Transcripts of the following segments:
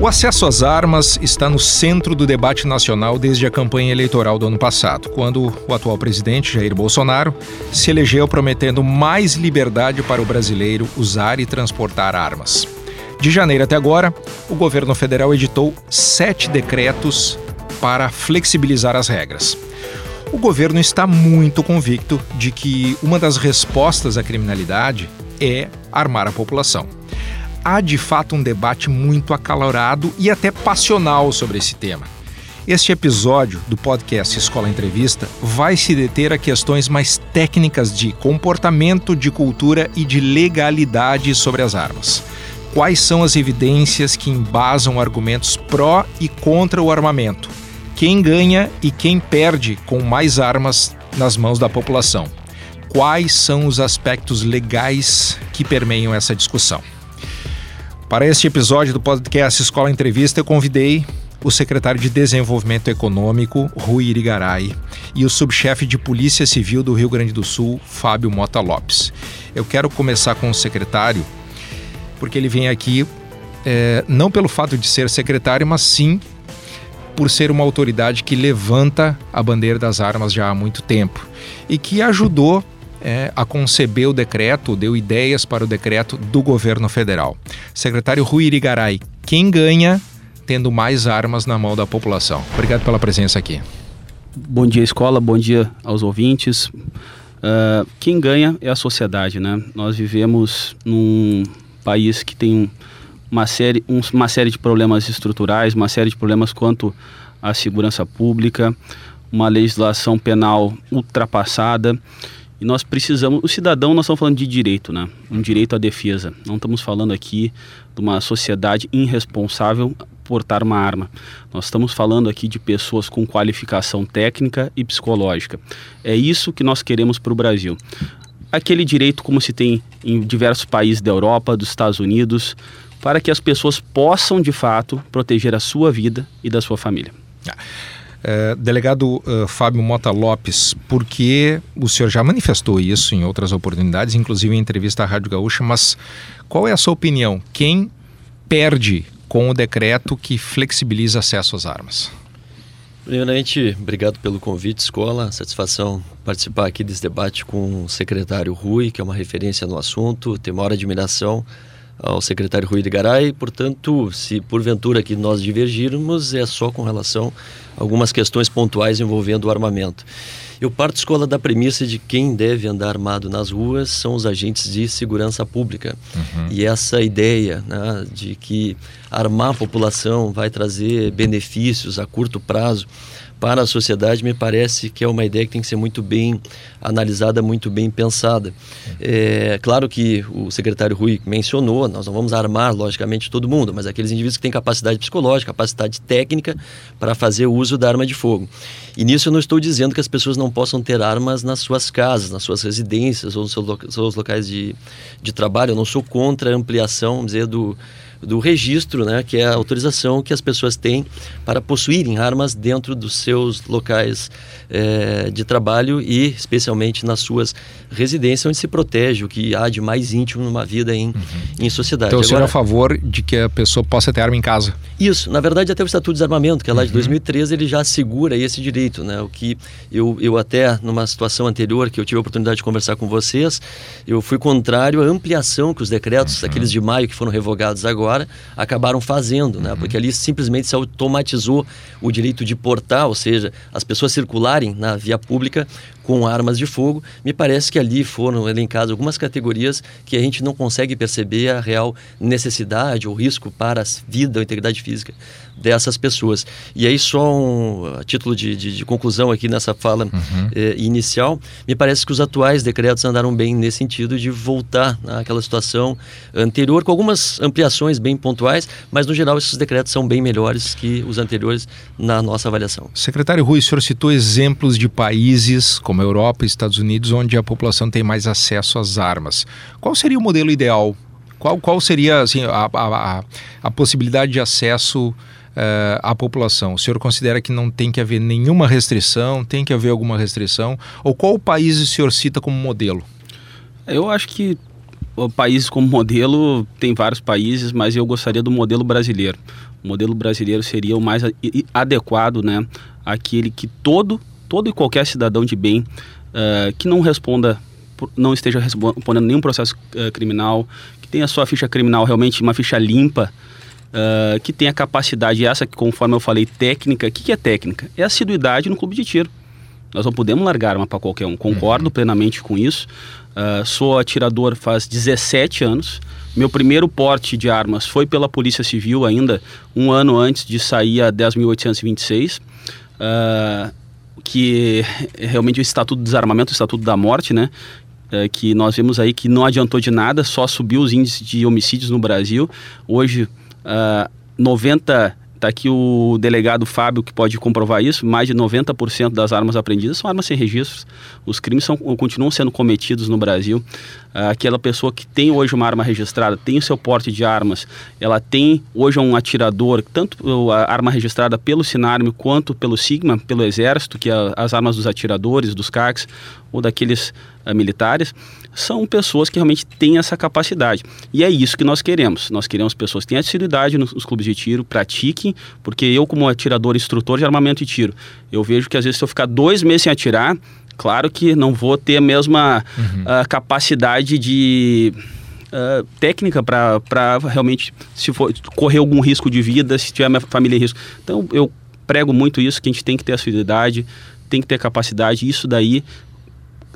O acesso às armas está no centro do debate nacional desde a campanha eleitoral do ano passado, quando o atual presidente Jair Bolsonaro se elegeu prometendo mais liberdade para o brasileiro usar e transportar armas. De janeiro até agora, o governo federal editou sete decretos para flexibilizar as regras. O governo está muito convicto de que uma das respostas à criminalidade é armar a população há de fato um debate muito acalorado e até passional sobre esse tema. Este episódio do podcast Escola Entrevista vai se deter a questões mais técnicas de comportamento, de cultura e de legalidade sobre as armas. Quais são as evidências que embasam argumentos pró e contra o armamento? Quem ganha e quem perde com mais armas nas mãos da população? Quais são os aspectos legais que permeiam essa discussão? Para este episódio do podcast Escola Entrevista, eu convidei o secretário de Desenvolvimento Econômico, Rui Irigaray, e o subchefe de Polícia Civil do Rio Grande do Sul, Fábio Mota Lopes. Eu quero começar com o secretário, porque ele vem aqui é, não pelo fato de ser secretário, mas sim por ser uma autoridade que levanta a bandeira das armas já há muito tempo e que ajudou é, a conceber o decreto, deu ideias para o decreto do governo federal. Secretário Rui Irigaray, quem ganha tendo mais armas na mão da população? Obrigado pela presença aqui. Bom dia, escola, bom dia aos ouvintes. Uh, quem ganha é a sociedade, né? Nós vivemos num país que tem uma série, um, uma série de problemas estruturais, uma série de problemas quanto à segurança pública, uma legislação penal ultrapassada e nós precisamos, o cidadão, nós estamos falando de direito, né? Um direito à defesa. Não estamos falando aqui de uma sociedade irresponsável portar uma arma. Nós estamos falando aqui de pessoas com qualificação técnica e psicológica. É isso que nós queremos para o Brasil. Aquele direito como se tem em diversos países da Europa, dos Estados Unidos, para que as pessoas possam de fato proteger a sua vida e da sua família. Ah. É, delegado uh, Fábio Mota Lopes, porque o senhor já manifestou isso em outras oportunidades, inclusive em entrevista à Rádio Gaúcha, mas qual é a sua opinião? Quem perde com o decreto que flexibiliza acesso às armas? Primeiramente, obrigado pelo convite, escola. Satisfação participar aqui desse debate com o secretário Rui, que é uma referência no assunto. Tenho maior admiração ao secretário Rui de Garay. Portanto, se porventura que nós divergirmos, é só com relação a algumas questões pontuais envolvendo o armamento. Eu parto escola da premissa de quem deve andar armado nas ruas são os agentes de segurança pública. Uhum. E essa ideia né, de que armar a população vai trazer benefícios a curto prazo para a sociedade, me parece que é uma ideia que tem que ser muito bem analisada, muito bem pensada. É claro que o secretário Rui mencionou, nós não vamos armar, logicamente, todo mundo, mas aqueles indivíduos que têm capacidade psicológica, capacidade técnica para fazer uso da arma de fogo. E nisso eu não estou dizendo que as pessoas não possam ter armas nas suas casas, nas suas residências ou nos seus locais de, de trabalho. Eu não sou contra a ampliação, vamos dizer, do do registro, né, que é a autorização que as pessoas têm para possuírem armas dentro dos seus locais é, de trabalho e especialmente nas suas residências, onde se protege o que há de mais íntimo numa vida em, uhum. em sociedade. Então, o senhor é a favor de que a pessoa possa ter arma em casa? Isso. Na verdade, até o Estatuto de Desarmamento, que é lá uhum. de 2013, ele já assegura esse direito. Né? O que eu, eu até, numa situação anterior, que eu tive a oportunidade de conversar com vocês, eu fui contrário à ampliação que os decretos, uhum. aqueles de maio que foram revogados agora, agora acabaram fazendo, né? Uhum. Porque ali simplesmente se automatizou o direito de portar, ou seja, as pessoas circularem na via pública com armas de fogo. Me parece que ali foram elencadas algumas categorias que a gente não consegue perceber a real necessidade ou risco para a vida ou integridade física dessas pessoas. E aí, só um, a título de, de, de conclusão aqui nessa fala uhum. eh, inicial, me parece que os atuais decretos andaram bem nesse sentido de voltar àquela situação anterior, com algumas ampliações bem pontuais, mas no geral esses decretos são bem melhores que os anteriores na nossa avaliação. Secretário Rui, o senhor citou exemplos de países como a Europa e Estados Unidos onde a população tem mais acesso às armas. Qual seria o modelo ideal? Qual, qual seria assim, a, a, a possibilidade de acesso uh, à população? O senhor considera que não tem que haver nenhuma restrição, tem que haver alguma restrição? Ou qual país o senhor cita como modelo? Eu acho que países como modelo, tem vários países, mas eu gostaria do modelo brasileiro. O modelo brasileiro seria o mais adequado, né? Aquele que todo, todo e qualquer cidadão de bem uh, que não responda, não esteja respondendo nenhum processo uh, criminal, que tenha sua ficha criminal realmente uma ficha limpa, uh, que tenha capacidade, essa que conforme eu falei, técnica. O que, que é técnica? É assiduidade no clube de tiro. Nós não podemos largar arma para qualquer um. Concordo uhum. plenamente com isso. Uh, sou atirador faz 17 anos. Meu primeiro porte de armas foi pela Polícia Civil ainda, um ano antes de sair a 10.826. Uh, que é realmente o Estatuto do Desarmamento, o Estatuto da Morte, né? Uh, que nós vemos aí que não adiantou de nada, só subiu os índices de homicídios no Brasil. Hoje, uh, 90 Está aqui o delegado Fábio que pode comprovar isso. Mais de 90% das armas apreendidas são armas sem registros. Os crimes são, continuam sendo cometidos no Brasil. Ah, aquela pessoa que tem hoje uma arma registrada, tem o seu porte de armas, ela tem hoje um atirador, tanto a arma registrada pelo Sinarme quanto pelo Sigma, pelo Exército, que é as armas dos atiradores, dos CACs ou daqueles uh, militares, são pessoas que realmente têm essa capacidade. E é isso que nós queremos. Nós queremos pessoas que tenham assiduidade nos, nos clubes de tiro, pratiquem, porque eu, como atirador, instrutor de armamento e tiro, eu vejo que às vezes se eu ficar dois meses sem atirar, Claro que não vou ter a mesma uhum. uh, capacidade de uh, técnica para realmente, se for correr algum risco de vida, se tiver minha família em risco. Então, eu prego muito isso, que a gente tem que ter assiduidade, tem que ter capacidade, isso daí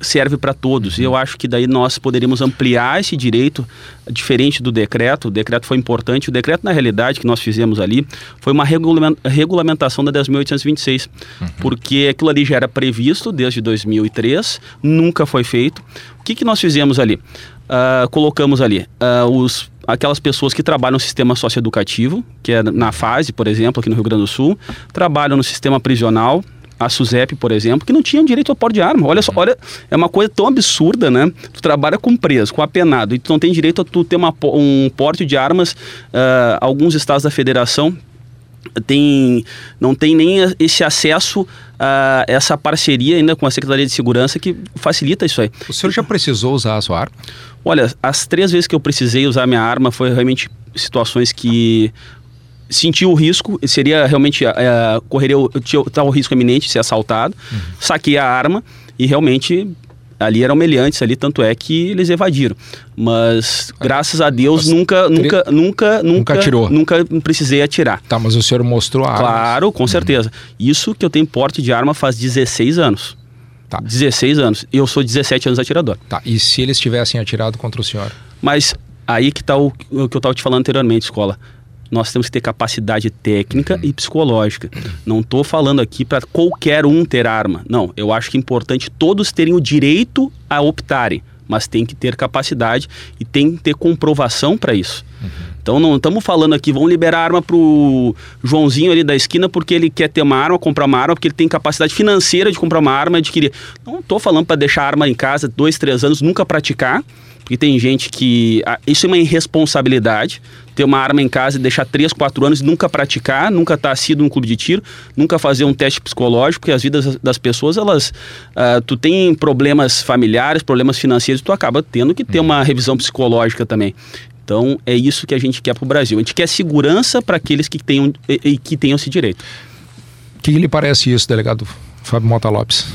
serve para todos. Uhum. E eu acho que daí nós poderíamos ampliar esse direito, diferente do decreto. O decreto foi importante. O decreto, na realidade, que nós fizemos ali, foi uma regulamentação da 10.826, uhum. porque aquilo ali já era previsto desde 2003, nunca foi feito. O que, que nós fizemos ali? Uh, colocamos ali uh, os aquelas pessoas que trabalham no sistema socioeducativo, que é na fase, por exemplo, aqui no Rio Grande do Sul, trabalham no sistema prisional, a SUSEP, por exemplo, que não tinham direito ao porte de arma. Olha só, olha, é uma coisa tão absurda, né? Tu trabalha com preso, com apenado, e tu não tem direito a tu ter uma, um porte de armas. Uh, alguns estados da federação tem, não tem nem esse acesso a essa parceria ainda com a Secretaria de Segurança que facilita isso aí. O senhor já precisou usar a sua arma? Olha, as três vezes que eu precisei usar minha arma foi realmente situações que senti o risco, seria realmente é, correria o risco eminente de ser assaltado, uhum. saquei a arma e realmente ali eram meliantes ali, tanto é que eles evadiram. Mas graças a Deus nunca, nunca, nunca, nunca atirou. Nunca precisei atirar. Tá, mas o senhor mostrou a arma. Claro, com uhum. certeza. Isso que eu tenho porte de arma faz 16 anos. Tá. 16 anos. Eu sou 17 anos atirador. Tá. E se eles tivessem atirado contra o senhor? Mas aí que está o, o que eu estava te falando anteriormente, escola nós temos que ter capacidade técnica uhum. e psicológica. Não estou falando aqui para qualquer um ter arma. Não, eu acho que é importante todos terem o direito a optarem, mas tem que ter capacidade e tem que ter comprovação para isso. Uhum. Então não estamos falando aqui, vamos liberar arma pro Joãozinho ali da esquina porque ele quer ter uma arma, comprar uma arma, porque ele tem capacidade financeira de comprar uma arma, adquirir. Não estou falando para deixar a arma em casa dois, três anos, nunca praticar, porque tem gente que. Ah, isso é uma irresponsabilidade. Ter uma arma em casa e deixar 3, 4 anos e nunca praticar, nunca estar tá sido num clube de tiro, nunca fazer um teste psicológico, porque as vidas das pessoas, elas. Uh, tu tem problemas familiares, problemas financeiros, tu acaba tendo que ter uma revisão psicológica também. Então é isso que a gente quer para o Brasil. A gente quer segurança para aqueles que tenham, e, e que tenham esse direito. O que lhe parece isso, delegado Fábio Mota Lopes?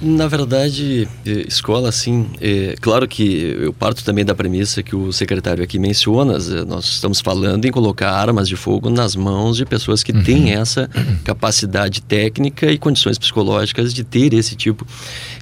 Na verdade, eh, escola, sim. É, claro que eu parto também da premissa que o secretário aqui menciona. Nós estamos falando em colocar armas de fogo nas mãos de pessoas que uhum. têm essa capacidade técnica e condições psicológicas de ter esse tipo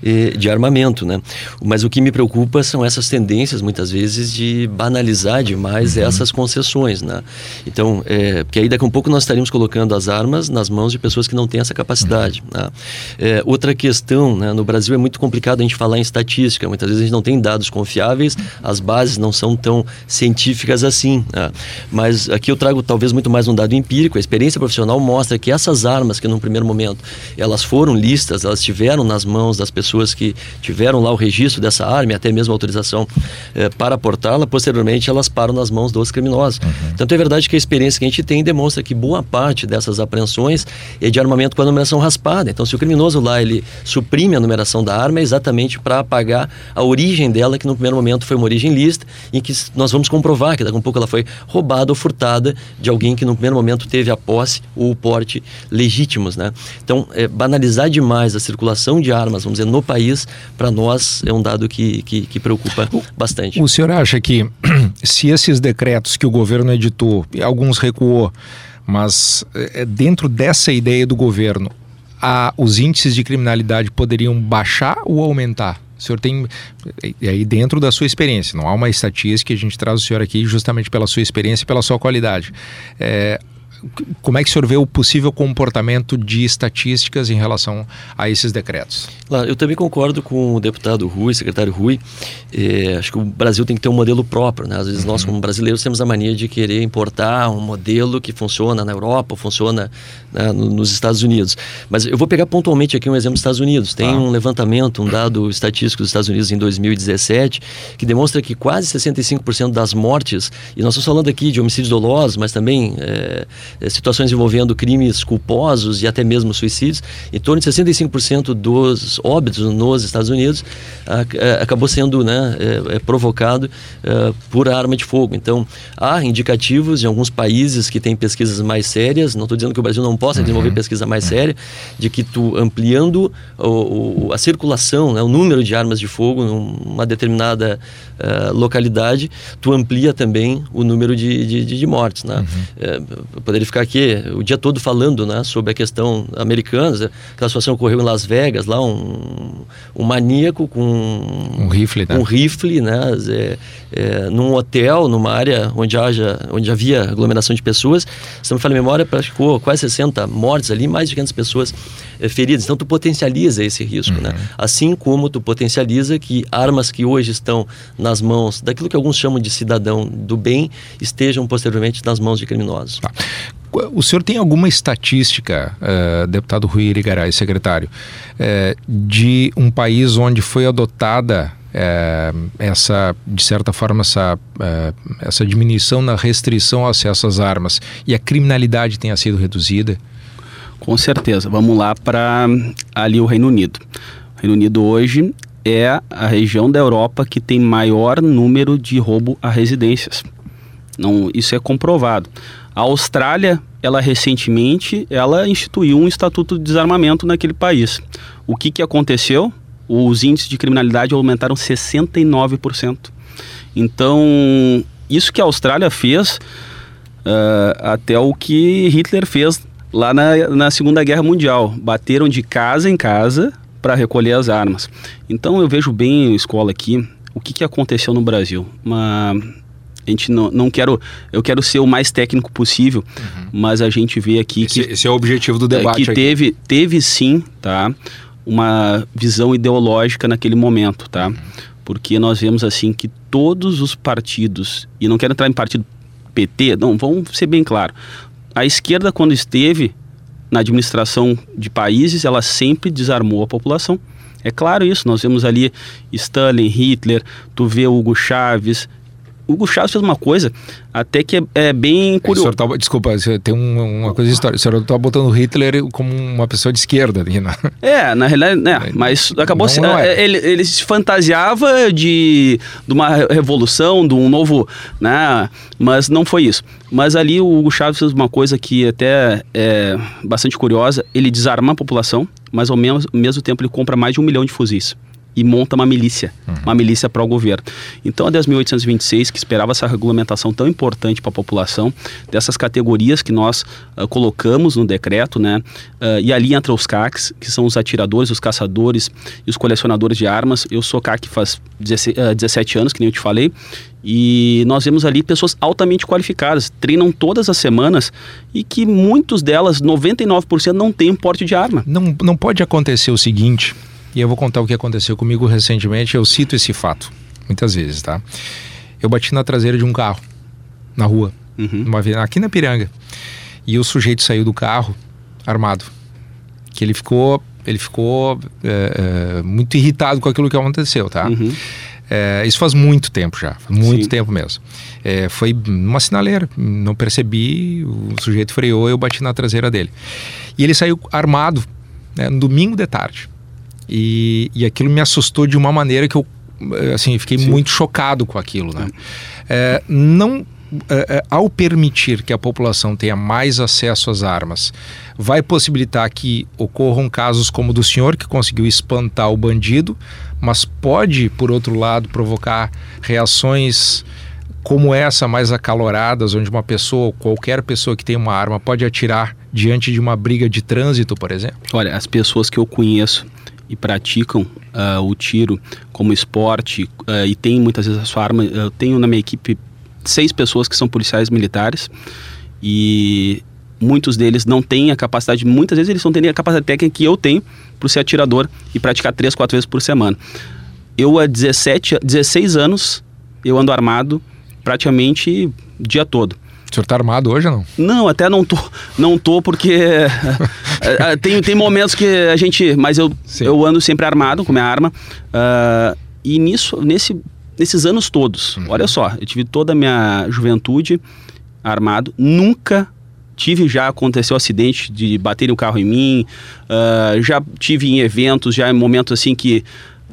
é, de armamento, né? Mas o que me preocupa são essas tendências, muitas vezes, de banalizar demais uhum. essas concessões, né? Então, é, porque aí daqui a um pouco nós estaríamos colocando as armas nas mãos de pessoas que não têm essa capacidade. Uhum. Né? É, outra questão, né? Né? No Brasil é muito complicado a gente falar em estatística, muitas vezes a gente não tem dados confiáveis, as bases não são tão científicas assim. Né? Mas aqui eu trago talvez muito mais um dado empírico, a experiência profissional mostra que essas armas que num primeiro momento elas foram listas, elas estiveram nas mãos das pessoas que tiveram lá o registro dessa arma e até mesmo a autorização eh, para portá-la, posteriormente elas param nas mãos dos criminosos. Uhum. Tanto é verdade que a experiência que a gente tem demonstra que boa parte dessas apreensões é de armamento com a numeração raspada. Então se o criminoso lá ele suprime a numeração da arma é exatamente para apagar a origem dela, que no primeiro momento foi uma origem lícita, em que nós vamos comprovar que daqui a um pouco ela foi roubada ou furtada de alguém que no primeiro momento teve a posse ou o porte legítimos, né? Então, é, banalizar demais a circulação de armas, vamos dizer, no país, para nós é um dado que, que, que preocupa bastante. O senhor acha que se esses decretos que o governo editou, alguns recuou, mas é, dentro dessa ideia do governo, a, os índices de criminalidade poderiam baixar ou aumentar? O senhor tem, e aí dentro da sua experiência, não há uma estatística, a gente traz o senhor aqui justamente pela sua experiência e pela sua qualidade. É, como é que o senhor vê o possível comportamento de estatísticas em relação a esses decretos? Claro, eu também concordo com o deputado Rui, secretário Rui. É, acho que o Brasil tem que ter um modelo próprio. Né? Às vezes uhum. nós, como brasileiros, temos a mania de querer importar um modelo que funciona na Europa, funciona né, nos Estados Unidos. Mas eu vou pegar pontualmente aqui um exemplo dos Estados Unidos. Tem ah. um levantamento, um dado estatístico dos Estados Unidos em 2017, que demonstra que quase 65% das mortes, e nós estamos falando aqui de homicídios dolosos, mas também é, situações envolvendo crimes culposos e até mesmo suicídios, em torno de 65% dos óbitos nos Estados Unidos a, a, acabou sendo né, é provocado é, por arma de fogo. Então, há indicativos em alguns países que têm pesquisas mais sérias, não estou dizendo que o Brasil não possa desenvolver uhum. pesquisa mais séria, de que tu ampliando o, o, a circulação, né, o número de armas de fogo numa determinada uh, localidade, tu amplia também o número de, de, de mortes. Né? Uhum. Poderia ficar aqui o dia todo falando né, sobre a questão americana, aquela situação ocorreu em Las Vegas, lá um, um maníaco com um rifle, né? um rifle né, é, é, num hotel, numa área onde, haja, onde havia aglomeração de pessoas. Se não me falha a memória, praticou quase 60 mortes ali, mais de 500 pessoas é, feridas. Então, tu potencializa esse risco, né? uhum. né? Assim como tu potencializa que armas que hoje estão nas mãos daquilo que alguns chamam de cidadão do bem estejam posteriormente nas mãos de criminosos. Tá. O senhor tem alguma estatística, uh, deputado Rui Irigaray, secretário, uh, de um país onde foi adotada uh, essa, de certa forma, essa, essa diminuição na restrição ao acesso às armas e a criminalidade tenha sido reduzida? Com certeza. Vamos lá para ali o Reino Unido. O Reino Unido hoje é a região da Europa que tem maior número de roubo a residências. Não, isso é comprovado. A Austrália, ela recentemente, ela instituiu um estatuto de desarmamento naquele país. O que, que aconteceu? Os índices de criminalidade aumentaram 69%. Então, isso que a Austrália fez, uh, até o que Hitler fez lá na, na Segunda Guerra Mundial. Bateram de casa em casa para recolher as armas. Então, eu vejo bem a escola aqui, o que, que aconteceu no Brasil. Uma a gente não, não quero. Eu quero ser o mais técnico possível, uhum. mas a gente vê aqui esse, que. Esse é o objetivo do debate. Que teve, teve sim, tá? Uma visão ideológica naquele momento, tá? Uhum. Porque nós vemos assim que todos os partidos, e não quero entrar em partido PT, não, vamos ser bem claro. A esquerda, quando esteve na administração de países, ela sempre desarmou a população. É claro isso, nós vemos ali Stalin, Hitler, tu vê Hugo Chávez, Hugo Chaves fez uma coisa até que é, é bem curioso. Tá, desculpa, tem um, uma coisa histórica. O senhor está botando Hitler como uma pessoa de esquerda. Né? É, na realidade, né, mas acabou se, é. é. ele, ele se fantasiava de, de uma revolução, de um novo. Né, mas não foi isso. Mas ali o Hugo Chaves fez uma coisa que até é bastante curiosa: ele desarma a população, mas ao mesmo, ao mesmo tempo ele compra mais de um milhão de fuzis e monta uma milícia, uhum. uma milícia para o governo. Então, a 10.826, que esperava essa regulamentação tão importante para a população, dessas categorias que nós uh, colocamos no decreto, né? Uh, e ali entra os CACs, que são os atiradores, os caçadores e os colecionadores de armas. Eu sou CAC faz 17, uh, 17 anos, que nem eu te falei, e nós vemos ali pessoas altamente qualificadas, treinam todas as semanas e que muitos delas, 99%, não têm um porte de arma. Não, não pode acontecer o seguinte, e eu vou contar o que aconteceu comigo recentemente. Eu cito esse fato muitas vezes, tá? Eu bati na traseira de um carro na rua, uhum. uma vez aqui na Piranga, e o sujeito saiu do carro armado. Que ele ficou, ele ficou é, é, muito irritado com aquilo que aconteceu, tá? Uhum. É, isso faz muito tempo já, muito Sim. tempo mesmo. É, foi uma sinaleira, não percebi, o sujeito freou, eu bati na traseira dele. E ele saiu armado né, no domingo de tarde. E, e aquilo me assustou de uma maneira que eu assim, fiquei Sim. muito chocado com aquilo. Né? É, não é, é, ao permitir que a população tenha mais acesso às armas, vai possibilitar que ocorram casos como o do senhor, que conseguiu espantar o bandido, mas pode, por outro lado, provocar reações como essa, mais acaloradas, onde uma pessoa, qualquer pessoa que tem uma arma, pode atirar diante de uma briga de trânsito, por exemplo? Olha, as pessoas que eu conheço e praticam uh, o tiro como esporte uh, e tem muitas vezes a sua arma, eu tenho na minha equipe seis pessoas que são policiais militares e muitos deles não têm a capacidade, muitas vezes eles não têm a capacidade técnica que eu tenho para ser atirador e praticar três, quatro vezes por semana. Eu há 17, 16 anos eu ando armado praticamente o dia todo. O senhor está armado hoje ou não? Não, até não tô, não tô porque eh, eh, tem, tem momentos que a gente, mas eu, eu ando sempre armado com minha arma uh, e nisso, nesse nesses anos todos, uhum. olha só, eu tive toda a minha juventude armado, nunca tive já aconteceu um acidente de bater o carro em mim, uh, já tive em eventos, já em momentos assim que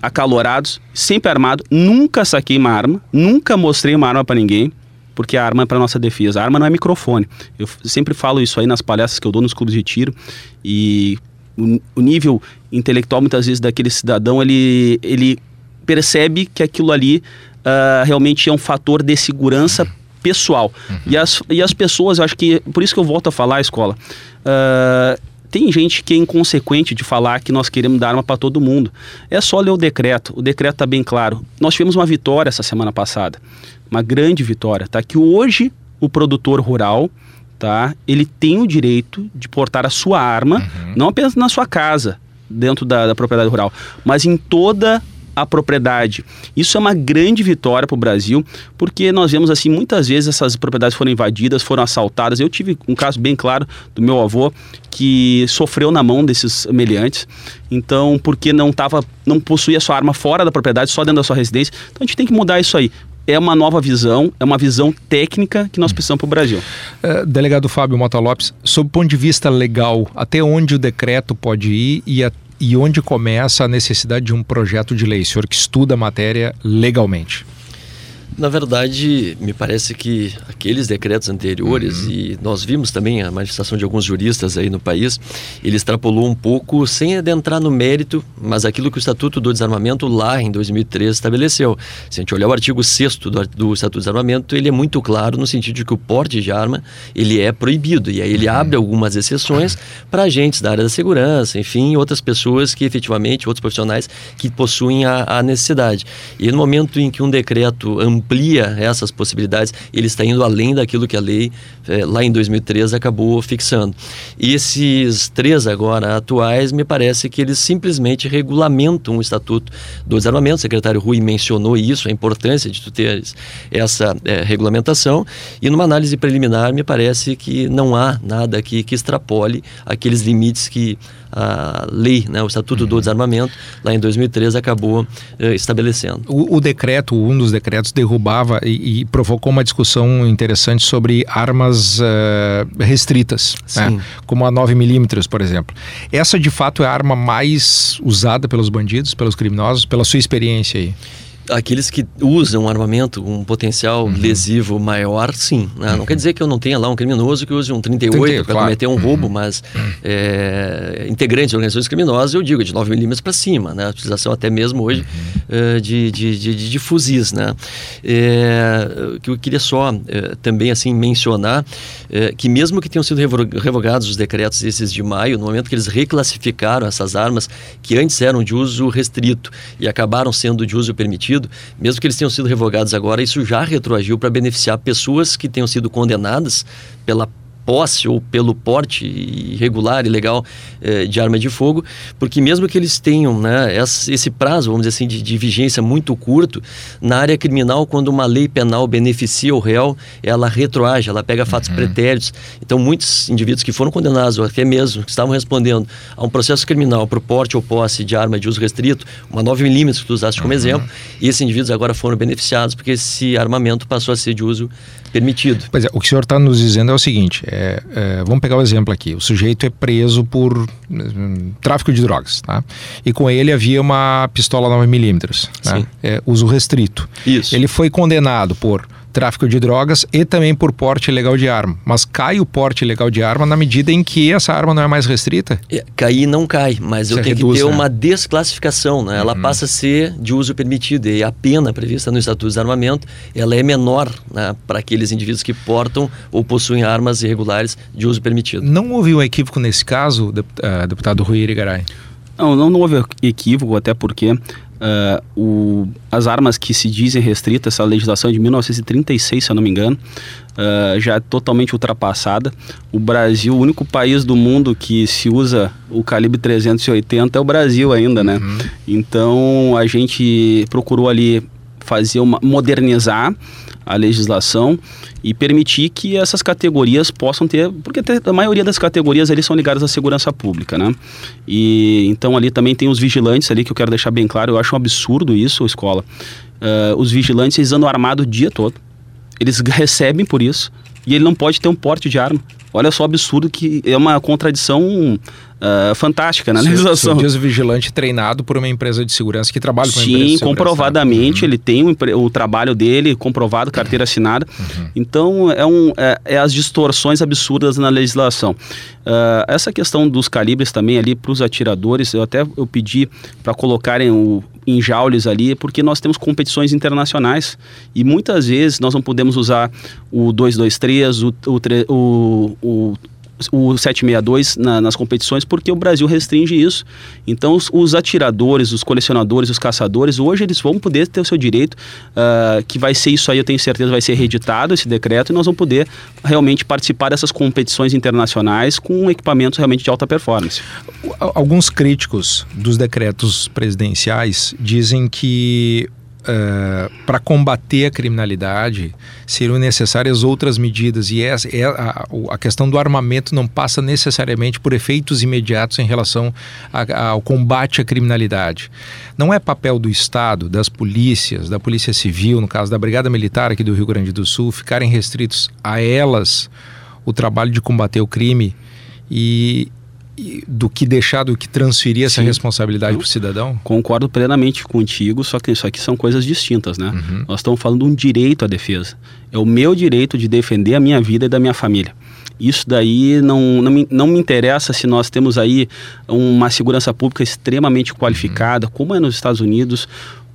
acalorados, sempre armado, nunca saquei uma arma, nunca mostrei uma arma para ninguém, porque a arma é para nossa defesa. A arma não é microfone. Eu sempre falo isso aí nas palestras que eu dou nos clubes de tiro e o, o nível intelectual muitas vezes daquele cidadão ele ele percebe que aquilo ali uh, realmente é um fator de segurança pessoal. Uhum. E, as, e as pessoas, eu acho que, por isso que eu volto a falar, escola, uh, tem gente que é inconsequente de falar que nós queremos dar arma para todo mundo. É só ler o decreto, o decreto está bem claro. Nós tivemos uma vitória essa semana passada, uma grande vitória, tá? Que hoje o produtor rural, tá? Ele tem o direito de portar a sua arma, uhum. não apenas na sua casa, dentro da, da propriedade rural, mas em toda a propriedade. Isso é uma grande vitória para o Brasil, porque nós vemos assim muitas vezes essas propriedades foram invadidas, foram assaltadas. Eu tive um caso bem claro do meu avô que sofreu na mão desses meliantes. Então, porque não tava, não possuía sua arma fora da propriedade, só dentro da sua residência. Então a gente tem que mudar isso aí é uma nova visão, é uma visão técnica que nós precisamos para o Brasil. Uh, delegado Fábio Mota Lopes, sob o ponto de vista legal, até onde o decreto pode ir e, a, e onde começa a necessidade de um projeto de lei? Senhor que estuda a matéria legalmente. Na verdade, me parece que aqueles decretos anteriores, uhum. e nós vimos também a manifestação de alguns juristas aí no país, ele extrapolou um pouco, sem adentrar no mérito, mas aquilo que o Estatuto do Desarmamento lá em 2013 estabeleceu. Se a gente olhar o artigo 6 do, do Estatuto do Desarmamento, ele é muito claro no sentido de que o porte de arma ele é proibido, e aí ele uhum. abre algumas exceções para agentes da área da segurança, enfim, outras pessoas que efetivamente, outros profissionais que possuem a, a necessidade. E no momento em que um decreto amplia essas possibilidades, ele está indo além daquilo que a lei, é, lá em 2013, acabou fixando. E esses três agora atuais, me parece que eles simplesmente regulamentam o Estatuto do Desarmamento. O secretário Rui mencionou isso, a importância de tu ter essa é, regulamentação. E numa análise preliminar, me parece que não há nada aqui que extrapole aqueles limites que a lei, né, o Estatuto uhum. do Desarmamento, lá em 2013, acabou eh, estabelecendo. O, o, decreto, um dos decretos, derrubava e, e, provocou uma discussão interessante sobre armas uh, restritas, né, como a 9mm, por exemplo. Essa, de fato, é a arma mais usada pelos bandidos, pelos criminosos, pela sua experiência aí? Aqueles que usam armamento com um potencial uhum. lesivo maior, sim. Né? Uhum. Não quer dizer que eu não tenha lá um criminoso que use um 38 para claro. cometer um uhum. roubo, mas é, integrantes de organizações criminosas, eu digo, de 9mm para cima, né? A utilização até mesmo hoje uh, de, de, de, de, fuzis, né? É, que eu queria só é, também, assim, mencionar que mesmo que tenham sido revogados os decretos esses de maio, no momento que eles reclassificaram essas armas que antes eram de uso restrito e acabaram sendo de uso permitido, sentido, mesmo que eles tenham sido revogados agora, isso já retroagiu para beneficiar pessoas que tenham sido condenadas pela posse ou pelo porte irregular, ilegal eh, de arma de fogo, porque mesmo que eles tenham né, esse prazo, vamos dizer assim, de, de, vigência muito curto, na área criminal, quando uma lei penal beneficia o réu, ela retroage, ela pega fatos uhum. pretéritos. Então, muitos indivíduos que foram condenados, ou até mesmo que estavam respondendo a um processo criminal por porte ou posse de arma de uso restrito, uma 9mm que tu usaste como uhum. exemplo, e esses indivíduos agora foram beneficiados porque esse armamento passou a ser de uso permitido. Pois é, o que o senhor está nos dizendo é o seguinte: é, é, vamos pegar o um exemplo aqui. O sujeito é preso por um, tráfico de drogas, tá? E com ele havia uma pistola 9mm, né? É, uso restrito. Isso. Ele foi condenado por tráfico de drogas e também por porte ilegal de arma. Mas cai o porte ilegal de arma na medida em que essa arma não é mais restrita? É, cair não cai, mas Você eu tenho reduz, que ter né? uma desclassificação, né? Ela uhum. passa a ser de uso permitido e a pena prevista no Estatuto de Armamento, ela é menor né, para aqueles indivíduos que portam ou possuem armas irregulares de uso permitido. Não houve um equívoco nesse caso, eh, deputado Rui Irigaray? Não, não, não houve equívoco, até porque Uh, o, as armas que se dizem restritas, essa legislação é de 1936, se eu não me engano, uh, já é totalmente ultrapassada. O Brasil, o único país do mundo que se usa o calibre 380 é o Brasil ainda, né? Uhum. Então a gente procurou ali fazer uma modernizar a legislação e permitir que essas categorias possam ter, porque a maioria das categorias ali são ligadas à segurança pública, né? E então ali também tem os vigilantes ali que eu quero deixar bem claro, eu acho um absurdo isso, escola. Uh, os vigilantes eles andam armados o dia todo. Eles recebem por isso e ele não pode ter um porte de arma. Olha só o absurdo que é uma contradição uh, fantástica na legislação. Diz vigilante treinado por uma empresa de segurança que trabalha com Sim, Sim, comprovadamente uhum. ele tem o, o, trabalho dele comprovado, carteira assinada. Uhum. Então é, um, é, é, as distorções absurdas na legislação. Uh, essa questão dos calibres também ali para os atiradores, eu até eu pedi para colocarem o, em jaules ali, porque nós temos competições internacionais e muitas vezes nós não podemos usar o 223, o, o, o, o o 762 na, nas competições porque o Brasil restringe isso. Então, os, os, atiradores, os colecionadores, os caçadores, hoje eles vão poder ter o seu direito, uh, que vai ser isso aí, eu tenho certeza, vai ser reeditado esse decreto e nós vamos poder realmente participar dessas competições internacionais com equipamentos realmente de alta performance. Alguns críticos dos decretos presidenciais dizem que Uh, eh, para combater a criminalidade seriam necessárias outras medidas e essa, é a, a, questão do armamento não passa necessariamente por efeitos imediatos em relação a, ao combate à criminalidade. Não é papel do Estado, das polícias, da Polícia Civil, no caso da Brigada Militar aqui do Rio Grande do Sul, ficarem restritos a elas o trabalho de combater o crime e, do que deixar, do que transferir essa Sim. responsabilidade para o cidadão? Concordo plenamente contigo, só que isso aqui são coisas distintas, né? Uhum. Nós estamos falando de um direito à defesa. É o meu direito de defender a minha vida e da minha família. Isso daí não, não, me, não me interessa se nós temos aí uma segurança pública extremamente qualificada, uhum. como é nos Estados Unidos,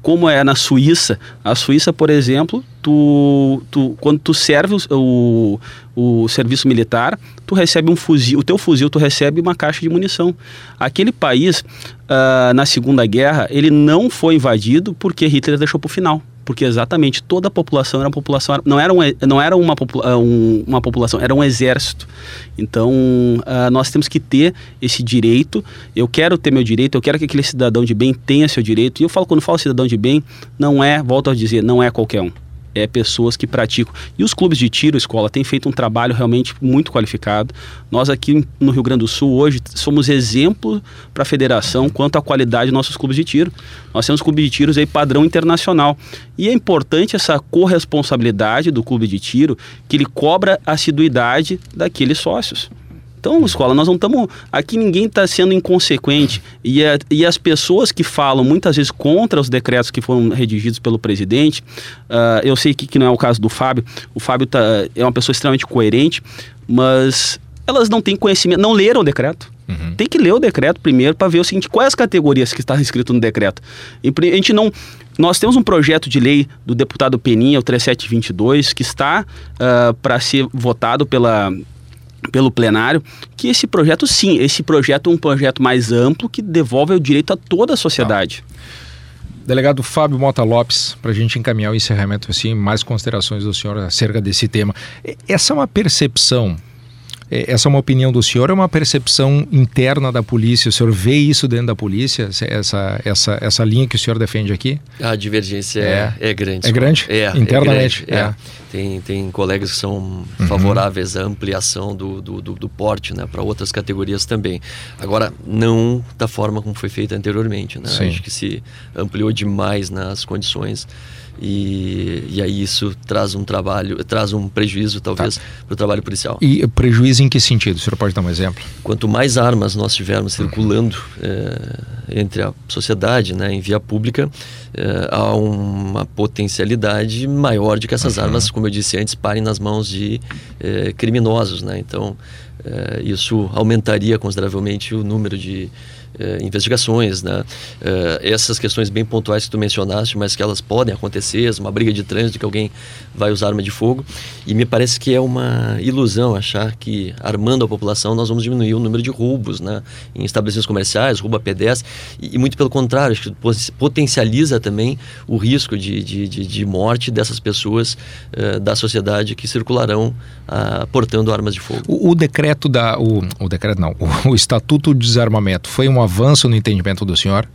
como é na Suíça. A Suíça, por exemplo, tu, tu, quando tu serve o, o, o, serviço militar, tu recebe um fuzil, o teu fuzil tu recebe uma caixa de munição. Aquele país, uh, na Segunda Guerra, ele não foi invadido porque Hitler deixou para o final porque exatamente toda a população era uma população não era, um, não era uma, popula, um, uma população era um exército. Então uh, nós temos que ter esse direito. Eu quero ter meu direito eu quero que aquele cidadão de bem tenha seu direito. E eu falo quando falo cidadão de bem não é volto a dizer não é qualquer um é, pessoas que praticam. E os clubes de tiro, escola, têm feito um trabalho realmente muito qualificado. Nós aqui no Rio Grande do Sul hoje somos exemplo para a federação quanto à qualidade dos nossos clubes de tiro. Nós temos clubes de tiros aí padrão internacional. E é importante essa corresponsabilidade do clube de tiro, que ele cobra a assiduidade daqueles sócios. Então, escola, nós não estamos. Aqui ninguém está sendo inconsequente. E, a, e as pessoas que falam muitas vezes contra os decretos que foram redigidos pelo presidente, uh, eu sei que, que não é o caso do Fábio. O Fábio tá, é uma pessoa extremamente coerente, mas elas não têm conhecimento, não leram o decreto. Uhum. Tem que ler o decreto primeiro para ver o seguinte: quais as categorias que está escrito no decreto. A gente não. Nós temos um projeto de lei do deputado Peninha, o 3722, que está uh, para ser votado pela pelo plenário, que esse projeto, sim, esse projeto é um projeto mais amplo que devolve o direito a toda a sociedade. Delegado Fábio Mota Lopes, para a gente encaminhar o encerramento, assim, mais considerações do senhor acerca desse tema. Essa é uma percepção essa é uma opinião do senhor, é uma percepção interna da polícia? O senhor vê isso dentro da polícia, essa, essa, essa linha que o senhor defende aqui? A divergência é, é, é grande. É grande? É, internamente. É, grande, é. Tem, tem colegas que são uhum. favoráveis à ampliação do, do, do, do porte né, para outras categorias também. Agora, não da forma como foi feita anteriormente. Né? Acho que se ampliou demais nas condições e, e aí isso traz um trabalho, traz um prejuízo talvez tá. para o trabalho policial. E prejuízo em que sentido? O senhor pode dar um exemplo? Quanto mais armas nós tivermos circulando é, entre a sociedade, né, em via pública, é, há uma potencialidade maior de que essas uhum. armas, como eu disse antes, parem nas mãos de é, criminosos, né? Então isso aumentaria consideravelmente o número de eh, investigações, né? Eh, essas questões bem pontuais que tu mencionaste, mas que elas podem acontecer, uma briga de trânsito que alguém vai usar arma de fogo, e me parece que é uma ilusão achar que armando a população nós vamos diminuir o número de roubos, né? Em estabelecimentos comerciais, roubo a pedestre, e, e muito pelo contrário, acho que potencializa também o risco de, de, de, de morte dessas pessoas uh, da sociedade que circularão uh, portando armas de fogo. O, o decreto da, o, o decreto não, o, o Estatuto de Desarmamento foi uma avanço no entendimento do senhor?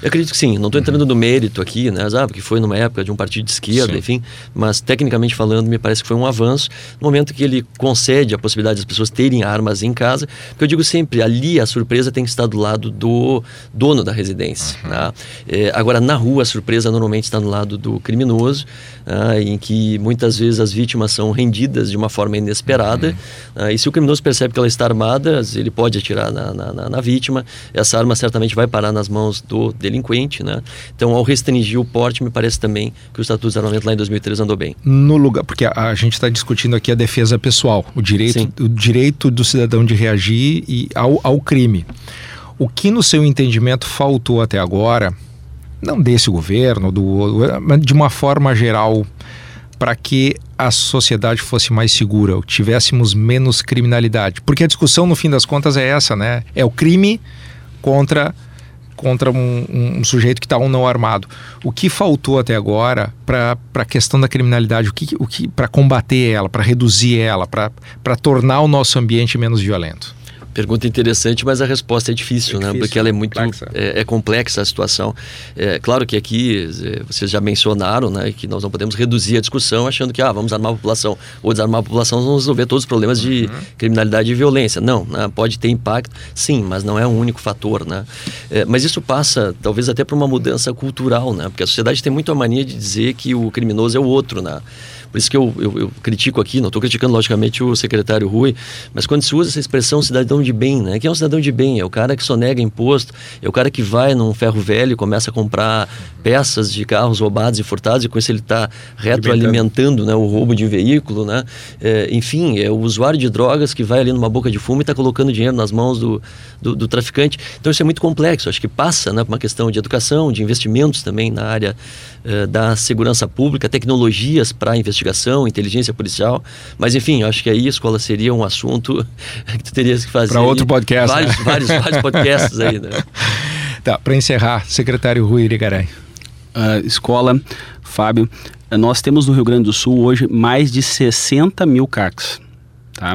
Eu acredito que sim. Não estou entrando no mérito aqui, né? Ah, porque foi numa época de um partido de esquerda, sim. enfim. Mas, tecnicamente falando, me parece que foi um avanço no momento que ele concede a possibilidade das pessoas terem armas em casa. Porque eu digo sempre, ali a surpresa tem que estar do lado do dono da residência. Uhum. Né? É, agora, na rua, a surpresa normalmente está no lado do criminoso, né? em que muitas vezes as vítimas são rendidas de uma forma inesperada. Uhum. Né? E se o criminoso percebe que ela está armada, ele pode atirar na, na, na vítima. Essa arma certamente vai parar nas mãos do delinquente, né? Então, ao restringir o porte, me parece também que o Estatuto de Desarmamento lá em 2003 andou bem. No lugar, porque a, a gente está discutindo aqui a defesa pessoal, o direito, o direito do cidadão de reagir e ao, ao crime. O que, no seu entendimento, faltou até agora, não desse governo, do, mas de uma forma geral, para que a sociedade fosse mais segura, tivéssemos menos criminalidade? Porque a discussão, no fim das contas, é essa, né? É o crime contra contra um, um, sujeito que está um não armado. O que faltou até agora para a questão da criminalidade? O que, o que para combater ela, para reduzir ela, para tornar o nosso ambiente menos violento? Pergunta interessante, mas a resposta é difícil, é né? Difícil, Porque ela é muito complexa. É, é, complexa a situação. É claro que aqui é, vocês já mencionaram, né, que nós não podemos reduzir a discussão achando que ah, vamos armar a população ou desarmar a população vamos resolver todos os problemas uhum. de criminalidade e violência. Não, né? pode ter impacto, sim, mas não é um único fator, né? É, mas isso passa, talvez até por uma mudança cultural, né? Porque a sociedade tem muito a mania de dizer que o criminoso é o outro, né? Por isso que eu, eu, eu critico aqui, não estou criticando logicamente o secretário Rui, mas quando se usa essa expressão cidadão de bem, né? Quem é um cidadão de bem? É o cara que sonega imposto, é o cara que vai num ferro velho começa a comprar peças de carros roubados e furtados e com isso ele está retroalimentando né, o roubo de veículo, né? É, enfim, é o usuário de drogas que vai ali numa boca de fumo e está colocando dinheiro nas mãos do, do, do, traficante. Então isso é muito complexo, acho que passa né, por uma questão de educação, de investimentos também na área uh, da segurança pública, tecnologias para investigação, inteligência policial. Mas enfim, acho que aí a escola seria um assunto que tu terias que fazer. Para outro podcast. Vários, né? vários, vários podcasts aí, né? Tá, para encerrar, secretário Rui Irigaray. Uh, escola, Fábio, nós temos no Rio Grande do Sul hoje mais de 60 mil CACs, tá?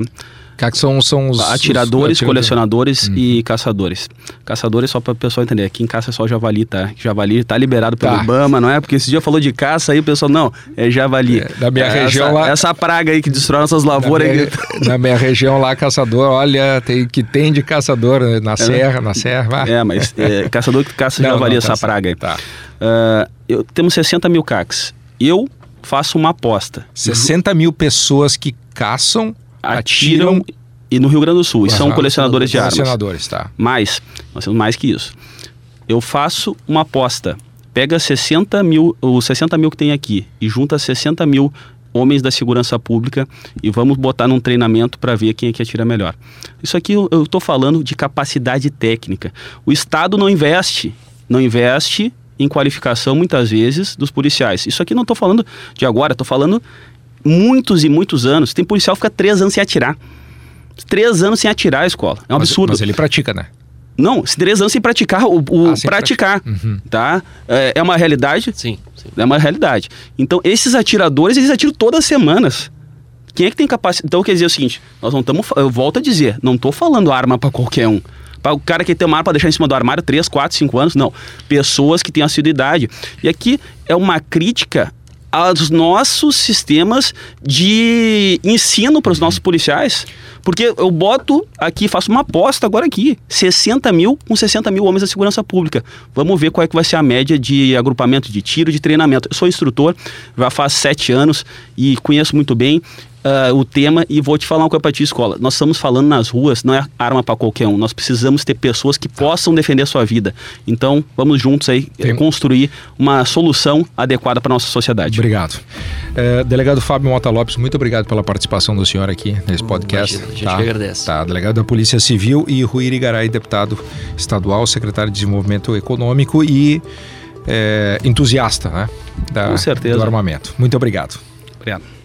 CACs são, são os... Atiradores, os, colecionadores uhum. e caçadores. Caçadores, só para o pessoal entender, aqui em caça é só javali, tá? Javali tá liberado pelo tá. Ibama, não é? Porque esse dia falou de caça aí, o pessoal, não, é javali. É, da minha é, região essa, lá... Essa praga aí que destrói nossas lavouras. Na minha, na minha região lá, caçador, olha, tem, que tem de caçador né? na é, serra, na serra. É, mas é, caçador que caça não, javali, não, essa certo. praga aí. Tá. Uh, eu, temos 60 mil CACs. Eu faço uma aposta. 60 mil pessoas que caçam, atiram, atiram e no Rio Grande do Sul. Uhum. E são colecionadores de armas. Colecionadores, tá. Mas, nós temos mais que isso. Eu faço uma aposta. Pega 60 mil, os 60 mil que tem aqui e junta 60 mil homens da segurança pública e vamos botar num treinamento para ver quem é que atira melhor. Isso aqui eu estou falando de capacidade técnica. O Estado não investe, não investe em qualificação muitas vezes dos policiais. Isso aqui não estou falando de agora, estou falando muitos e muitos anos. Tem policial que fica três anos sem atirar. Três anos sem atirar a escola. É um mas, absurdo. Mas ele pratica, né? Não, três anos sem praticar o, o ah, praticar, uhum. tá? É, é, uma realidade? Sim, sim, É uma realidade. Então, esses atiradores, eles atiram todas as semanas. Quem é que tem capacidade? Então quer dizer o seguinte, nós não estamos, eu volto a dizer, não estou falando arma para qualquer um. Para o cara que tem uma arma para deixar em cima do armário 3, 4, 5 anos, não. Pessoas que têm assiduidade. E aqui é uma crítica aos nossos sistemas de ensino para os nossos policiais. Porque eu boto aqui, faço uma aposta agora aqui: 60 mil com 60 mil homens da segurança pública. Vamos ver qual é que vai ser a média de agrupamento de tiro, de treinamento. Eu sou instrutor, já faz sete anos e conheço muito bem uh, o tema e vou te falar uma coisa para ti, escola. Nós estamos falando nas ruas, não é arma para qualquer um. Nós precisamos ter pessoas que possam defender a sua vida. Então, vamos juntos aí Tem... construir uma solução adequada para nossa sociedade. Obrigado. É, delegado Fábio Mota Lopes, muito obrigado pela participação do senhor aqui nesse podcast. Imagina, a gente tá, que agradece. Tá, delegado da Polícia Civil e Rui Irigaray, deputado estadual, secretário de Desenvolvimento Econômico e é, entusiasta né, da, Com certeza. do armamento. Muito obrigado. Obrigado.